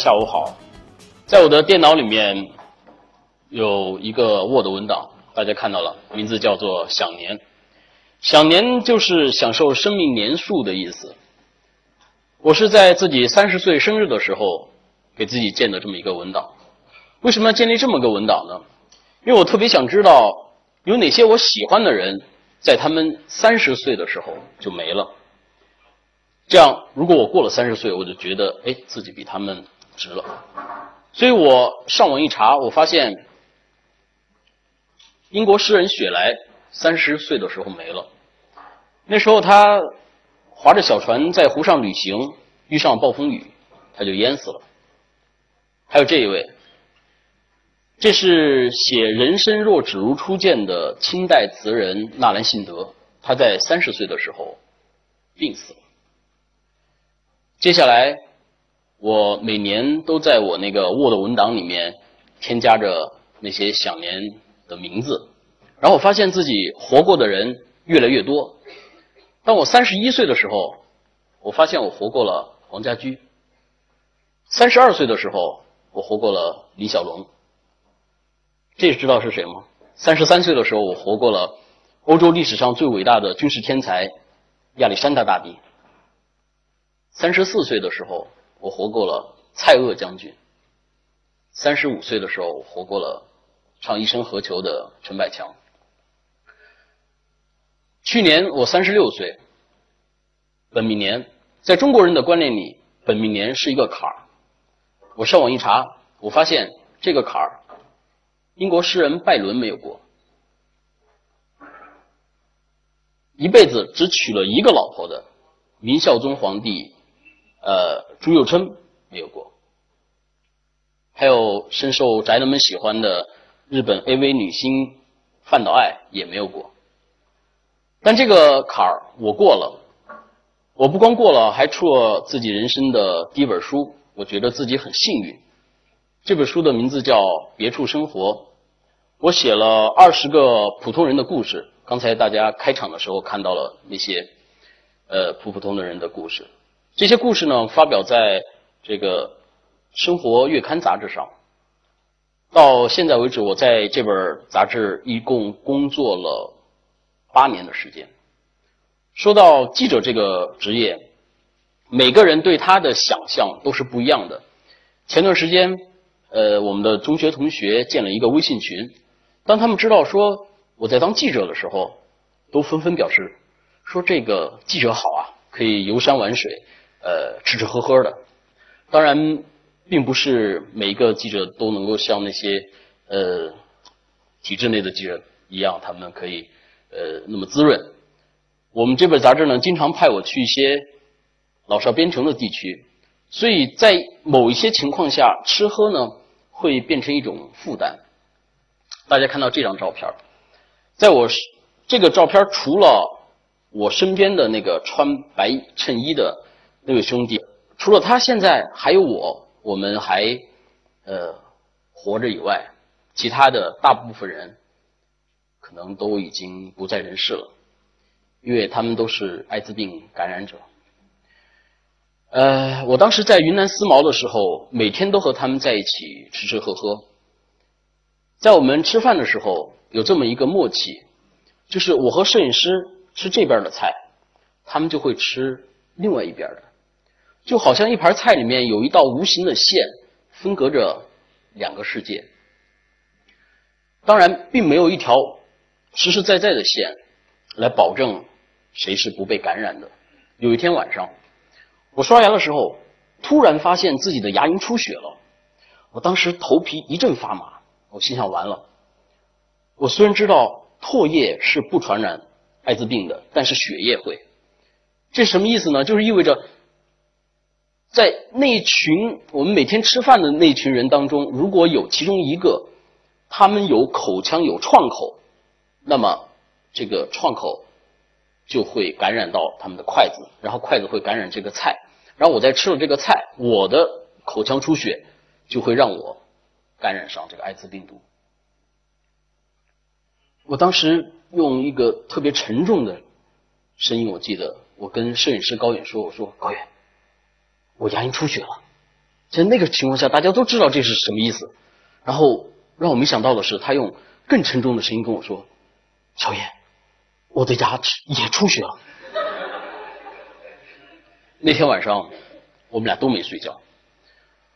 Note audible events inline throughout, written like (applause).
下午好。在我的电脑里面有一个 Word 文档，大家看到了，名字叫做“享年”。享年就是享受生命年数的意思。我是在自己三十岁生日的时候给自己建的这么一个文档。为什么要建立这么个文档呢？因为我特别想知道有哪些我喜欢的人在他们三十岁的时候就没了。这样，如果我过了三十岁，我就觉得哎，自己比他们值了。所以我上网一查，我发现英国诗人雪莱三十岁的时候没了。那时候他划着小船在湖上旅行，遇上暴风雨，他就淹死了。还有这一位，这是写“人生若只如初见”的清代词人纳兰性德，他在三十岁的时候病死了。接下来，我每年都在我那个 Word 文档里面添加着那些享年的名字，然后我发现自己活过的人越来越多。当我三十一岁的时候，我发现我活过了黄家驹；三十二岁的时候，我活过了李小龙。这知道是谁吗？三十三岁的时候，我活过了欧洲历史上最伟大的军事天才亚历山大大帝。三十四岁的时候，我活过了蔡锷将军；三十五岁的时候，我活过了唱一生何求的陈百强。去年我三十六岁，本命年，在中国人的观念里，本命年是一个坎儿。我上网一查，我发现这个坎儿，英国诗人拜伦没有过，一辈子只娶了一个老婆的明孝宗皇帝。呃，朱佑樘没有过，还有深受宅男们喜欢的日本 AV 女星范岛爱也没有过。但这个坎儿我过了，我不光过了，还出了自己人生的第一本书，我觉得自己很幸运。这本书的名字叫《别处生活》，我写了二十个普通人的故事。刚才大家开场的时候看到了那些呃普普通的人的故事。这些故事呢，发表在这个《生活月刊》杂志上。到现在为止，我在这本杂志一共工作了八年的时间。说到记者这个职业，每个人对他的想象都是不一样的。前段时间，呃，我们的中学同学建了一个微信群，当他们知道说我在当记者的时候，都纷纷表示说这个记者好啊，可以游山玩水。呃，吃吃喝喝的，当然，并不是每一个记者都能够像那些呃体制内的记者一样，他们可以呃那么滋润。我们这本杂志呢，经常派我去一些老少边穷的地区，所以在某一些情况下，吃喝呢会变成一种负担。大家看到这张照片，在我这个照片除了我身边的那个穿白衬衣的。那位兄弟，除了他现在还有我，我们还呃活着以外，其他的大部分人可能都已经不在人世了，因为他们都是艾滋病感染者。呃，我当时在云南思茅的时候，每天都和他们在一起吃吃喝喝，在我们吃饭的时候有这么一个默契，就是我和摄影师吃这边的菜，他们就会吃另外一边的。就好像一盘菜里面有一道无形的线，分隔着两个世界。当然，并没有一条实实在在的线来保证谁是不被感染的。有一天晚上，我刷牙的时候，突然发现自己的牙龈出血了。我当时头皮一阵发麻，我心想：完了。我虽然知道唾液是不传染艾滋病的，但是血液会。这什么意思呢？就是意味着。在那群我们每天吃饭的那群人当中，如果有其中一个，他们有口腔有创口，那么这个创口就会感染到他们的筷子，然后筷子会感染这个菜，然后我再吃了这个菜，我的口腔出血就会让我感染上这个艾滋病毒。我当时用一个特别沉重的声音，我记得我跟摄影师高远说：“我说高远。”我牙龈出血了，在那个情况下，大家都知道这是什么意思。然后让我没想到的是，他用更沉重的声音跟我说：“小叶，我的牙齿也出血了。”那天晚上，我们俩都没睡觉。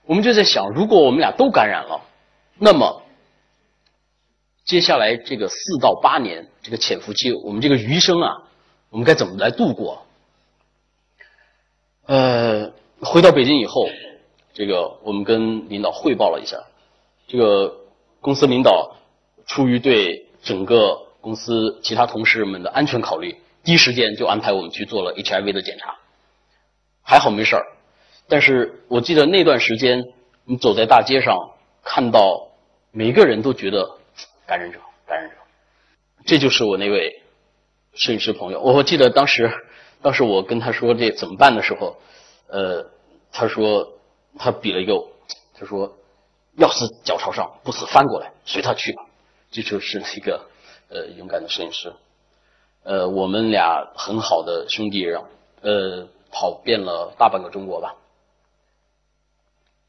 我们就在想，如果我们俩都感染了，那么接下来这个四到八年这个潜伏期，我们这个余生啊，我们该怎么来度过？呃，回到北京以后，这个我们跟领导汇报了一下，这个公司领导出于对整个公司其他同事们的安全考虑，第一时间就安排我们去做了 HIV 的检查，还好没事儿。但是我记得那段时间，你走在大街上，看到每个人都觉得感染者，感染者。这就是我那位摄影师朋友。我记得当时，当时我跟他说这怎么办的时候，呃，他说他比了一个，他说要死脚朝上，不死翻过来，随他去吧。这就是一个呃勇敢的摄影师。呃，我们俩很好的兄弟，让呃跑遍了大半个中国吧。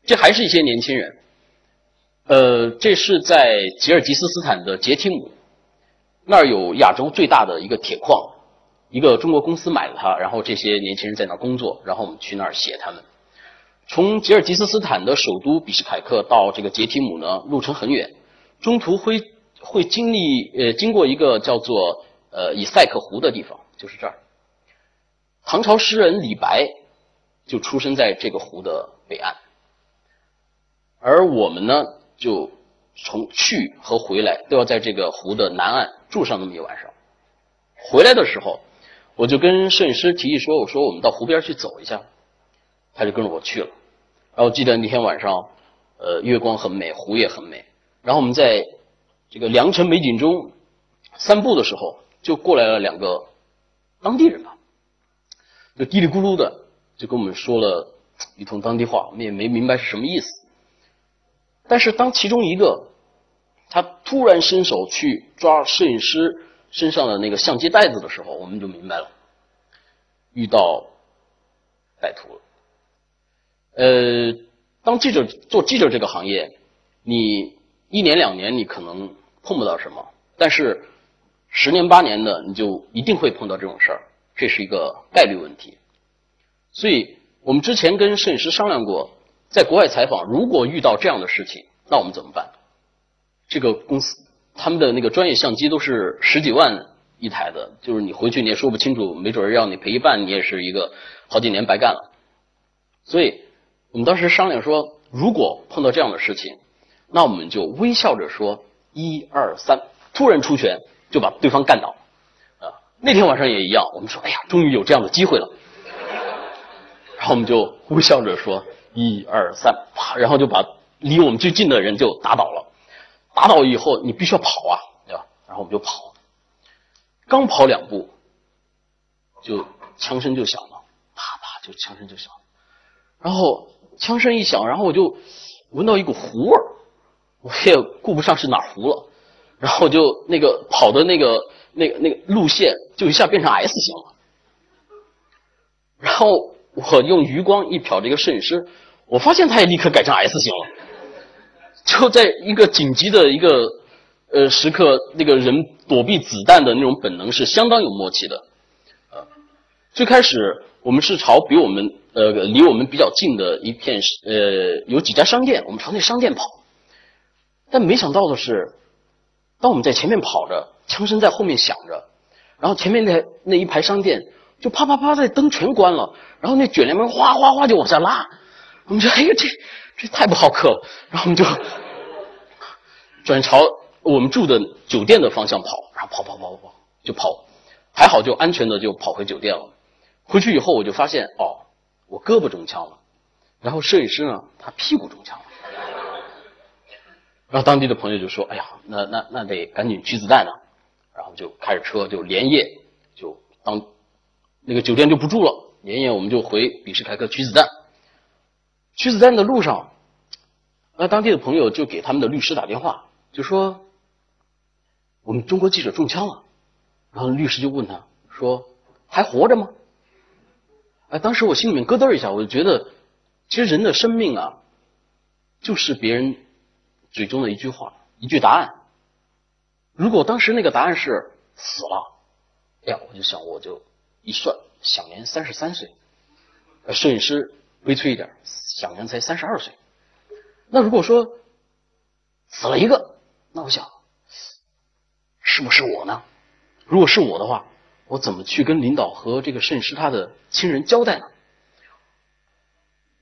这还是一些年轻人，呃，这是在吉尔吉斯斯坦的杰提姆，那儿有亚洲最大的一个铁矿，一个中国公司买了它，然后这些年轻人在那儿工作，然后我们去那儿写他们。从吉尔吉斯斯坦的首都比什凯克到这个杰提姆呢，路程很远，中途会会经历呃经过一个叫做呃以塞克湖的地方，就是这儿。唐朝诗人李白就出生在这个湖的北岸。而我们呢，就从去和回来都要在这个湖的南岸住上那么一晚上。回来的时候，我就跟摄影师提议说：“我说我们到湖边去走一下。”他就跟着我去了。然后记得那天晚上，呃，月光很美，湖也很美。然后我们在这个良辰美景中散步的时候，就过来了两个当地人吧，就嘀里咕噜的就跟我们说了一通当地话，我们也没明白是什么意思。但是当其中一个他突然伸手去抓摄影师身上的那个相机袋子的时候，我们就明白了，遇到歹徒了。呃，当记者做记者这个行业，你一年两年你可能碰不到什么，但是十年八年的你就一定会碰到这种事儿，这是一个概率问题。所以我们之前跟摄影师商量过。在国外采访，如果遇到这样的事情，那我们怎么办？这个公司他们的那个专业相机都是十几万一台的，就是你回去你也说不清楚，没准让你赔一半，你也是一个好几年白干了。所以我们当时商量说，如果碰到这样的事情，那我们就微笑着说一二三，突然出拳就把对方干倒。啊，那天晚上也一样，我们说，哎呀，终于有这样的机会了。然后我们就微笑着说。一二三，啪！然后就把离我们最近的人就打倒了。打倒以后，你必须要跑啊，对吧？然后我们就跑，刚跑两步，就枪声就响了，啪啪，就枪声就响了。然后枪声一响，然后我就闻到一股糊味儿，我也顾不上是哪糊了，然后就那个跑的那个那个那个路线就一下变成 S 型了。然后我用余光一瞟这个摄影师。我发现他也立刻改成 S 型了，就在一个紧急的一个呃时刻，那个人躲避子弹的那种本能是相当有默契的。最开始我们是朝比我们呃离我们比较近的一片呃有几家商店，我们朝那商店跑，但没想到的是，当我们在前面跑着，枪声在后面响着，然后前面那那一排商店就啪啪啪，那灯全关了，然后那卷帘门哗哗哗就往下拉。我们说：“哎呀，这这太不好客了。”然后我们就 (laughs) 转朝我们住的酒店的方向跑，然后跑跑跑跑跑，就跑，还好就安全的就跑回酒店了。回去以后我就发现，哦，我胳膊中枪了，然后摄影师呢，他屁股中枪了。然后当地的朋友就说：“哎呀，那那那得赶紧取子弹啊！”然后就开着车就连夜就当那个酒店就不住了，连夜我们就回比什凯克取子弹。取子弹的路上，那当地的朋友就给他们的律师打电话，就说我们中国记者中枪了。然后律师就问他说：“还活着吗？”当时我心里面咯噔一下，我就觉得，其实人的生命啊，就是别人嘴中的一句话，一句答案。如果当时那个答案是死了，哎呀，我就想，我就一算，享年三十三岁。摄影师悲催一点，享年才三十二岁。那如果说死了一个，那我想，是不是我呢？如果是我的话，我怎么去跟领导和这个摄影师他的亲人交代呢？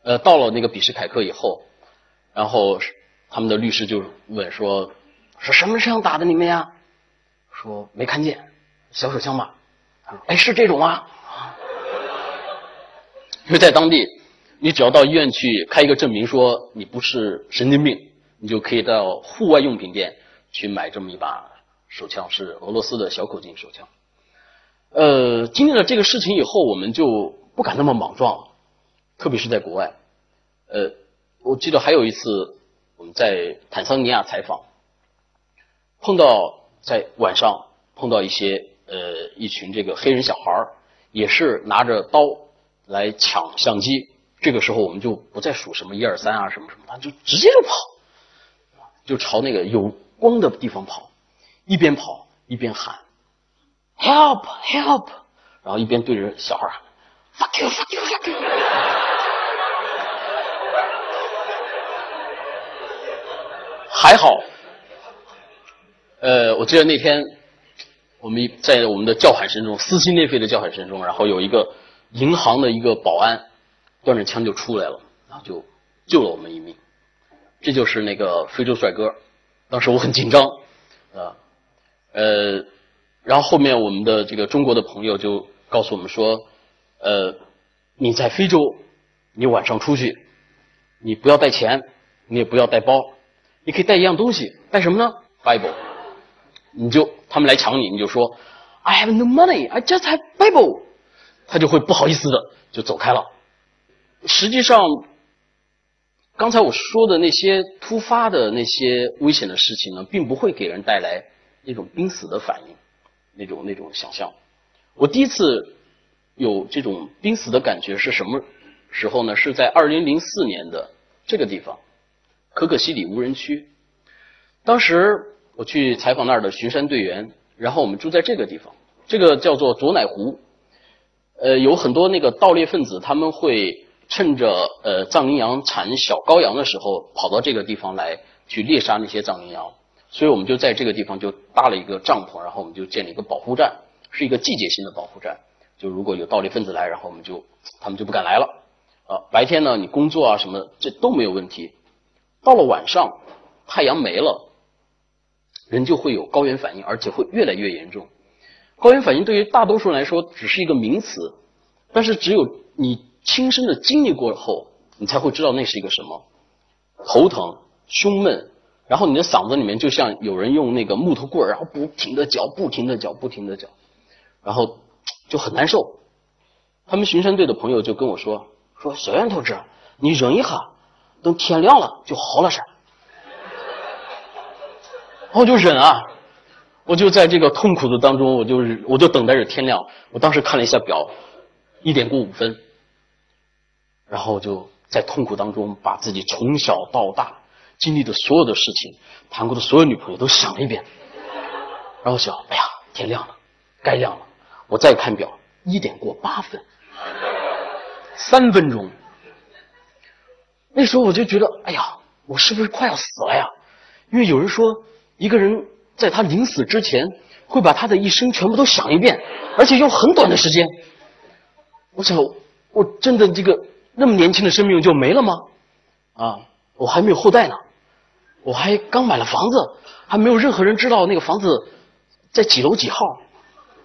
呃，到了那个比什凯克以后，然后他们的律师就问说：“是什么枪打的你们呀？”说没看见，小手枪吧？他说：“哎，是这种吗？” (laughs) 因为在当地，你只要到医院去开一个证明，说你不是神经病，你就可以到户外用品店去买这么一把手枪，是俄罗斯的小口径手枪。呃，经历了这个事情以后，我们就不敢那么莽撞了。特别是在国外，呃，我记得还有一次我们在坦桑尼亚采访，碰到在晚上碰到一些呃一群这个黑人小孩也是拿着刀来抢相机。这个时候我们就不再数什么一二三啊什么什么，他就直接就跑，就朝那个有光的地方跑，一边跑一边喊 “help help”，然后一边对着小孩喊 “fuck you fuck you fuck you”。还好，呃，我记得那天我们在我们的叫喊声中，撕心裂肺的叫喊声中，然后有一个银行的一个保安端着枪就出来了，然后就救了我们一命。这就是那个非洲帅哥。当时我很紧张，啊，呃，然后后面我们的这个中国的朋友就告诉我们说，呃，你在非洲，你晚上出去，你不要带钱，你也不要带包。你可以带一样东西，带什么呢？Bible。你就他们来抢你，你就说 I have no money, I just have Bible。他就会不好意思的就走开了。实际上，刚才我说的那些突发的那些危险的事情呢，并不会给人带来那种濒死的反应，那种那种想象。我第一次有这种濒死的感觉是什么时候呢？是在二零零四年的这个地方。可可西里无人区，当时我去采访那儿的巡山队员，然后我们住在这个地方，这个叫做左乃湖，呃，有很多那个盗猎分子，他们会趁着呃藏羚羊产小羔羊的时候，跑到这个地方来去猎杀那些藏羚羊，所以我们就在这个地方就搭了一个帐篷，然后我们就建了一个保护站，是一个季节性的保护站，就如果有盗猎分子来，然后我们就他们就不敢来了，啊，白天呢你工作啊什么这都没有问题。到了晚上，太阳没了，人就会有高原反应，而且会越来越严重。高原反应对于大多数人来说只是一个名词，但是只有你亲身的经历过后，你才会知道那是一个什么：头疼、胸闷，然后你的嗓子里面就像有人用那个木头棍儿，然后不停的搅、不停的搅、不停的搅，然后就很难受。他们巡山队的朋友就跟我说：“说小袁同志，你忍一下。”等天亮了就好了噻，我就忍啊，我就在这个痛苦的当中，我就我就等待着天亮。我当时看了一下表，一点过五分，然后就在痛苦当中把自己从小到大经历的所有的事情、谈过的所有女朋友都想了一遍，然后想，哎呀，天亮了，该亮了。我再看表，一点过八分，三分钟。那时候我就觉得，哎呀，我是不是快要死了呀？因为有人说，一个人在他临死之前，会把他的一生全部都想一遍，而且用很短的时间。我想，我真的这个那么年轻的生命就没了吗？啊，我还没有后代呢，我还刚买了房子，还没有任何人知道那个房子在几楼几号。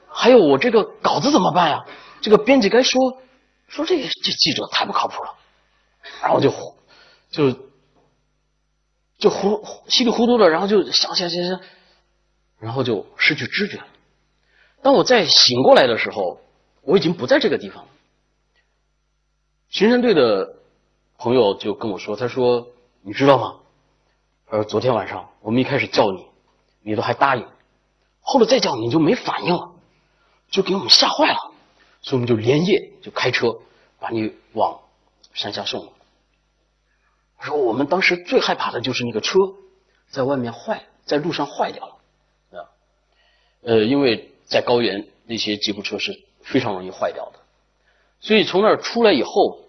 还有我这个稿子怎么办呀？这个编辑该说说这个这记者太不靠谱了，然后就。就就糊稀里糊涂的，然后就想想想想，然后就失去知觉了。当我再醒过来的时候，我已经不在这个地方了。巡山队的朋友就跟我说：“他说你知道吗？呃，昨天晚上我们一开始叫你，你都还答应，后来再叫你就没反应了，就给我们吓坏了，所以我们就连夜就开车把你往山下送了。”他说我们当时最害怕的就是那个车在外面坏，在路上坏掉了啊。呃，因为在高原那些吉普车是非常容易坏掉的，所以从那儿出来以后，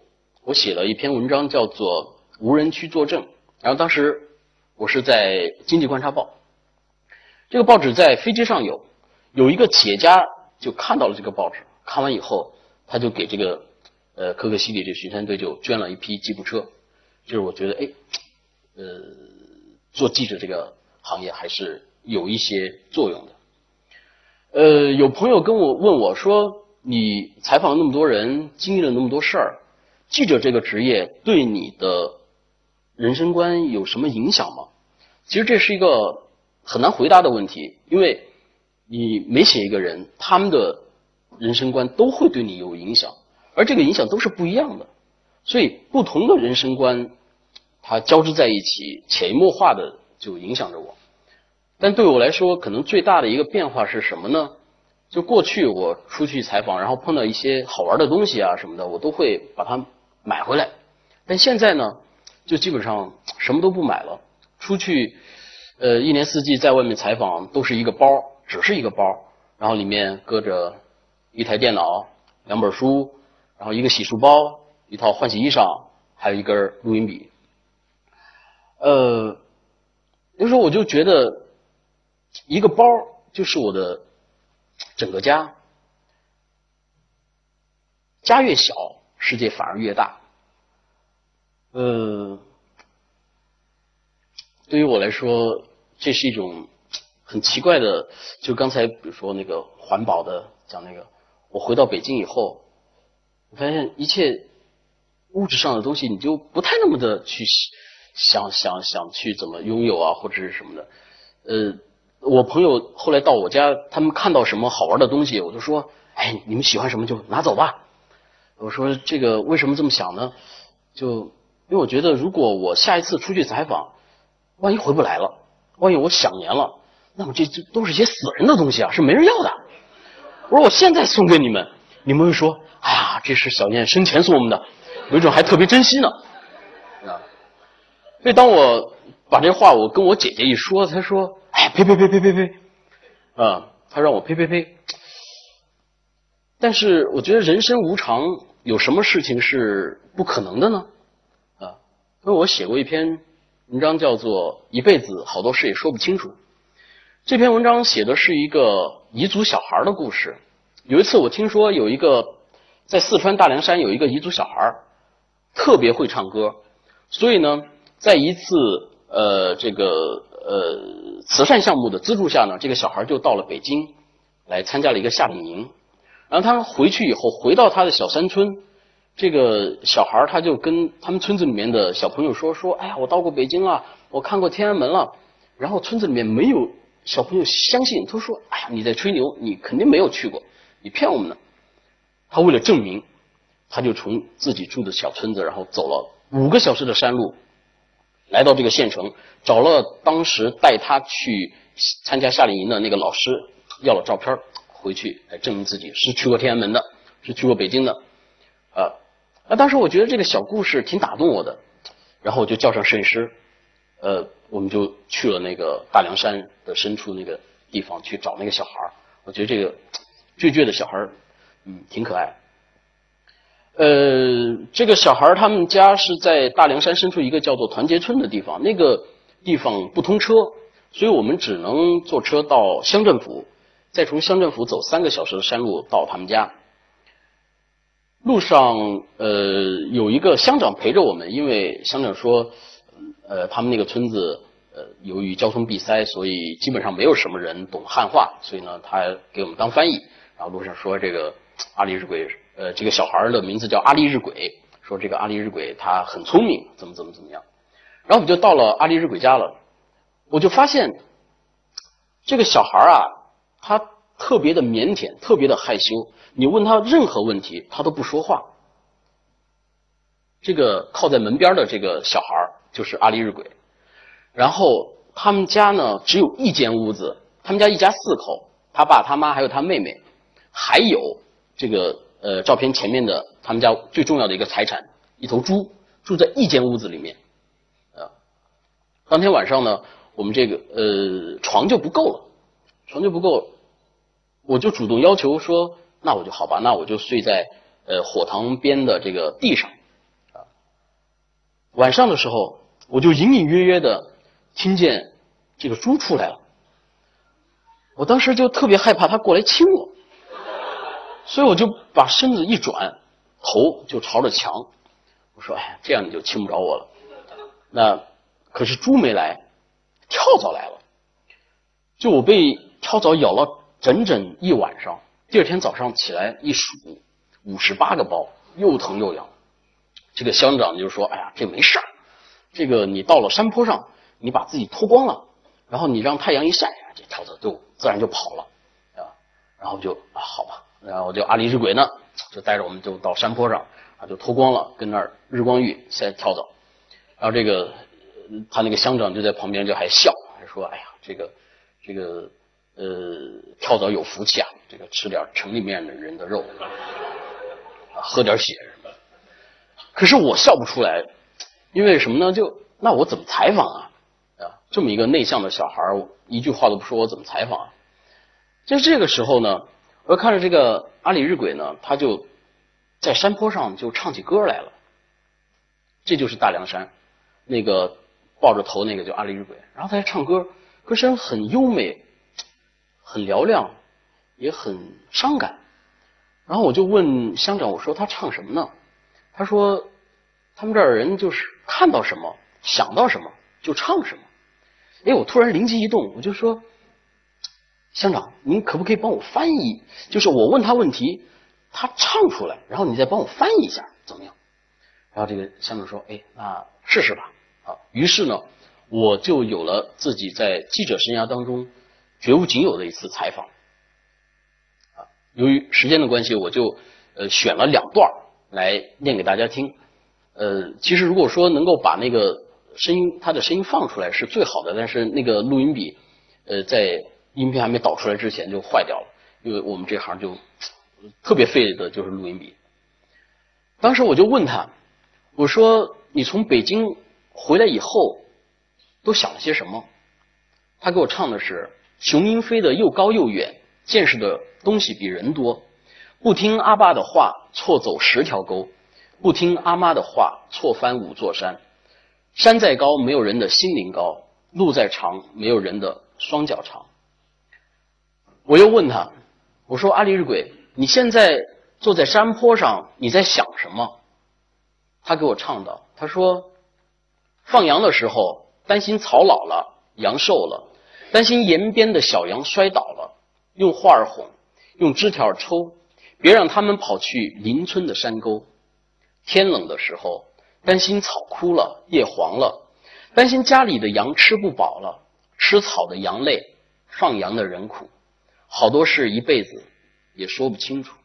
我写了一篇文章，叫做《无人区作证》。然后当时我是在《经济观察报》，这个报纸在飞机上有，有一个企业家就看到了这个报纸，看完以后他就给这个呃可可西里这巡山队就捐了一批吉普车，就是我觉得哎，呃，做记者这个行业还是有一些作用的。呃，有朋友跟我问我说：“你采访那么多人，经历了那么多事儿，记者这个职业对你的？”人生观有什么影响吗？其实这是一个很难回答的问题，因为你每写一个人，他们的人生观都会对你有影响，而这个影响都是不一样的。所以不同的人生观，它交织在一起，潜移默化的就影响着我。但对我来说，可能最大的一个变化是什么呢？就过去我出去采访，然后碰到一些好玩的东西啊什么的，我都会把它买回来。但现在呢？就基本上什么都不买了，出去，呃，一年四季在外面采访都是一个包，只是一个包，然后里面搁着一台电脑、两本书，然后一个洗漱包、一套换洗衣裳，还有一根录音笔。呃，有时候我就觉得，一个包就是我的整个家，家越小，世界反而越大。呃，对于我来说，这是一种很奇怪的。就刚才比如说那个环保的讲那个，我回到北京以后，我发现一切物质上的东西，你就不太那么的去想想想去怎么拥有啊，或者是什么的。呃，我朋友后来到我家，他们看到什么好玩的东西，我就说：“哎，你们喜欢什么就拿走吧。”我说：“这个为什么这么想呢？”就因为我觉得，如果我下一次出去采访，万一回不来了，万一我想年了，那么这这都是些死人的东西啊，是没人要的。我说我现在送给你们，你们会说：“哎呀，这是小念生前送我们的，有一种还特别珍惜呢。”啊，所以当我把这话我跟我姐姐一说，她说：“哎，呸呸呸呸呸呸！”啊，她让我呸呸呸。但是我觉得人生无常，有什么事情是不可能的呢？因为我写过一篇文章，叫做《一辈子好多事也说不清楚》。这篇文章写的是一个彝族小孩的故事。有一次，我听说有一个在四川大凉山有一个彝族小孩特别会唱歌，所以呢，在一次呃这个呃慈善项目的资助下呢，这个小孩就到了北京来参加了一个夏令营。然后他回去以后，回到他的小山村。这个小孩他就跟他们村子里面的小朋友说说，哎呀，我到过北京了，我看过天安门了。然后村子里面没有小朋友相信，他说，哎呀，你在吹牛，你肯定没有去过，你骗我们呢。他为了证明，他就从自己住的小村子，然后走了五个小时的山路，来到这个县城，找了当时带他去参加夏令营的那个老师，要了照片，回去来证明自己是去过天安门的，是去过北京的，啊。那当时我觉得这个小故事挺打动我的，然后我就叫上摄影师，呃，我们就去了那个大凉山的深处那个地方去找那个小孩我觉得这个倔倔的小孩嗯，挺可爱。呃，这个小孩他们家是在大凉山深处一个叫做团结村的地方，那个地方不通车，所以我们只能坐车到乡政府，再从乡政府走三个小时的山路到他们家。路上，呃，有一个乡长陪着我们，因为乡长说，呃，他们那个村子，呃，由于交通闭塞，所以基本上没有什么人懂汉话，所以呢，他给我们当翻译。然后路上说这个阿里日鬼，呃，这个小孩的名字叫阿里日鬼，说这个阿里日鬼他很聪明，怎么怎么怎么样。然后我们就到了阿里日鬼家了，我就发现这个小孩啊，他特别的腼腆，特别的害羞。你问他任何问题，他都不说话。这个靠在门边的这个小孩就是阿里日鬼，然后他们家呢只有一间屋子，他们家一家四口，他爸他妈还有他妹妹，还有这个呃照片前面的他们家最重要的一个财产一头猪，住在一间屋子里面，当天晚上呢，我们这个呃床就不够了，床就不够，我就主动要求说，那我就好吧，那我就睡在呃火塘边的这个地上。啊，晚上的时候，我就隐隐约约的听见这个猪出来了，我当时就特别害怕它过来亲我，所以我就把身子一转，头就朝着墙，我说，哎，这样你就亲不着我了。那可是猪没来，跳蚤来了。就我被跳蚤咬了整整一晚上，第二天早上起来一数，五十八个包，又疼又痒。这个乡长就说：“哎呀，这没事儿，这个你到了山坡上，你把自己脱光了，然后你让太阳一晒，这跳蚤就自然就跑了，啊。然后就啊，好吧，然后就阿里日鬼呢，就带着我们就到山坡上，啊，就脱光了，跟那儿日光浴晒跳蚤。然后这个他那个乡长就在旁边就还笑，还说：“哎呀，这个这个呃跳蚤有福气啊，这个吃点城里面的人的肉，啊喝点血什么。”可是我笑不出来，因为什么呢？就那我怎么采访啊？啊，这么一个内向的小孩一句话都不说，我怎么采访？啊？就这个时候呢，我看着这个阿里日鬼呢，他就在山坡上就唱起歌来了。这就是大凉山。那个抱着头那个叫阿里日鬼，然后他还唱歌，歌声很优美，很嘹亮，也很伤感。然后我就问乡长，我说他唱什么呢？他说他们这儿人就是看到什么想到什么就唱什么。哎，我突然灵机一动，我就说乡长，您可不可以帮我翻译？就是我问他问题，他唱出来，然后你再帮我翻译一下，怎么样？然后这个乡长说：“哎，那试试吧。”啊于是呢，我就有了自己在记者生涯当中绝无仅有的一次采访。啊，由于时间的关系，我就呃选了两段来念给大家听。呃，其实如果说能够把那个声音，他的声音放出来是最好的，但是那个录音笔呃在音频还没导出来之前就坏掉了，因为我们这行就特别费的就是录音笔。当时我就问他，我说你从北京。回来以后，都想了些什么？他给我唱的是：雄鹰飞得又高又远，见识的东西比人多。不听阿爸的话，错走十条沟；不听阿妈的话，错翻五座山。山再高，没有人的心灵高；路再长，没有人的双脚长。我又问他：我说阿里日鬼，你现在坐在山坡上，你在想什么？他给我唱道：他说。放羊的时候，担心草老了，羊瘦了，担心沿边的小羊摔倒了，用画儿哄，用枝条抽，别让他们跑去邻村的山沟。天冷的时候，担心草枯了，叶黄了，担心家里的羊吃不饱了，吃草的羊累，放羊的人苦，好多事一辈子也说不清楚。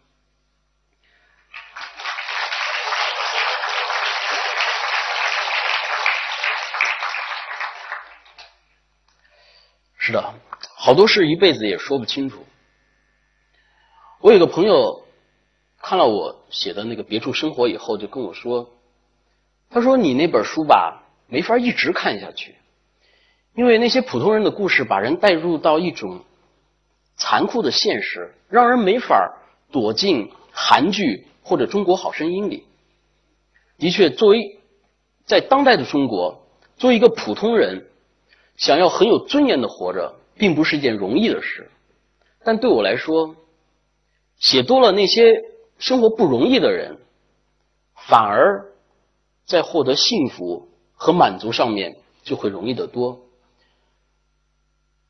的，好多事一辈子也说不清楚。我有个朋友看了我写的那个《别处生活》以后，就跟我说：“他说你那本书吧，没法一直看下去，因为那些普通人的故事把人带入到一种残酷的现实，让人没法躲进韩剧或者《中国好声音》里。的确，作为在当代的中国，作为一个普通人。”想要很有尊严的活着，并不是一件容易的事。但对我来说，写多了那些生活不容易的人，反而在获得幸福和满足上面就会容易得多。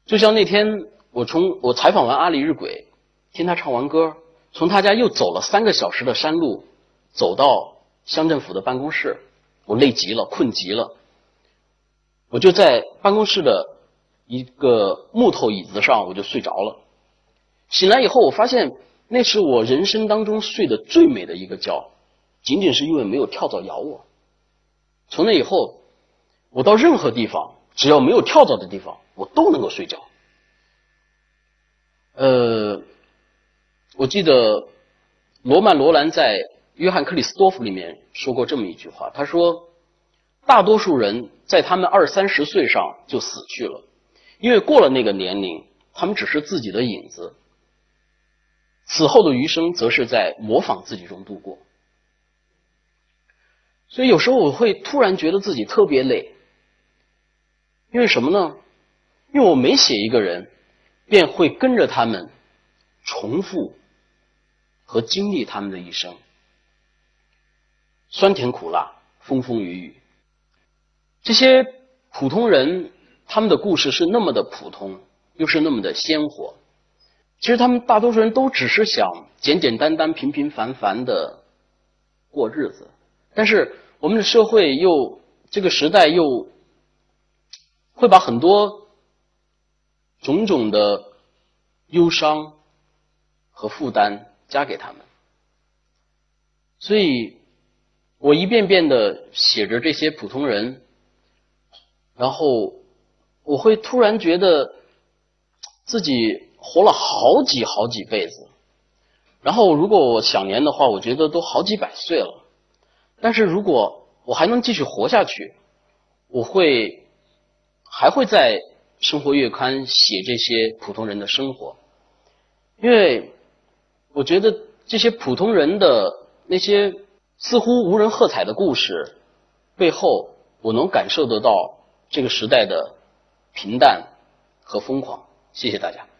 就像那天我从我采访完阿里日鬼，听他唱完歌，从他家又走了三个小时的山路，走到乡政府的办公室，我累极了，困极了。我就在办公室的一个木头椅子上，我就睡着了。醒来以后，我发现那是我人生当中睡得最美的一个觉，仅仅是因为没有跳蚤咬我。从那以后，我到任何地方，只要没有跳蚤的地方，我都能够睡觉。呃，我记得罗曼·罗兰在《约翰·克里斯多夫》里面说过这么一句话，他说。大多数人在他们二三十岁上就死去了，因为过了那个年龄，他们只是自己的影子。此后的余生，则是在模仿自己中度过。所以有时候我会突然觉得自己特别累，因为什么呢？因为我每写一个人，便会跟着他们重复和经历他们的一生，酸甜苦辣，风风雨雨。这些普通人，他们的故事是那么的普通，又是那么的鲜活。其实他们大多数人都只是想简简单单、平平凡凡的过日子，但是我们的社会又这个时代又会把很多种种的忧伤和负担加给他们，所以我一遍遍的写着这些普通人，然后我会突然觉得自己。活了好几好几辈子，然后如果我想年的话，我觉得都好几百岁了。但是如果我还能继续活下去，我会还会在《生活月刊》写这些普通人的生活，因为我觉得这些普通人的那些似乎无人喝彩的故事背后，我能感受得到这个时代的平淡和疯狂。谢谢大家。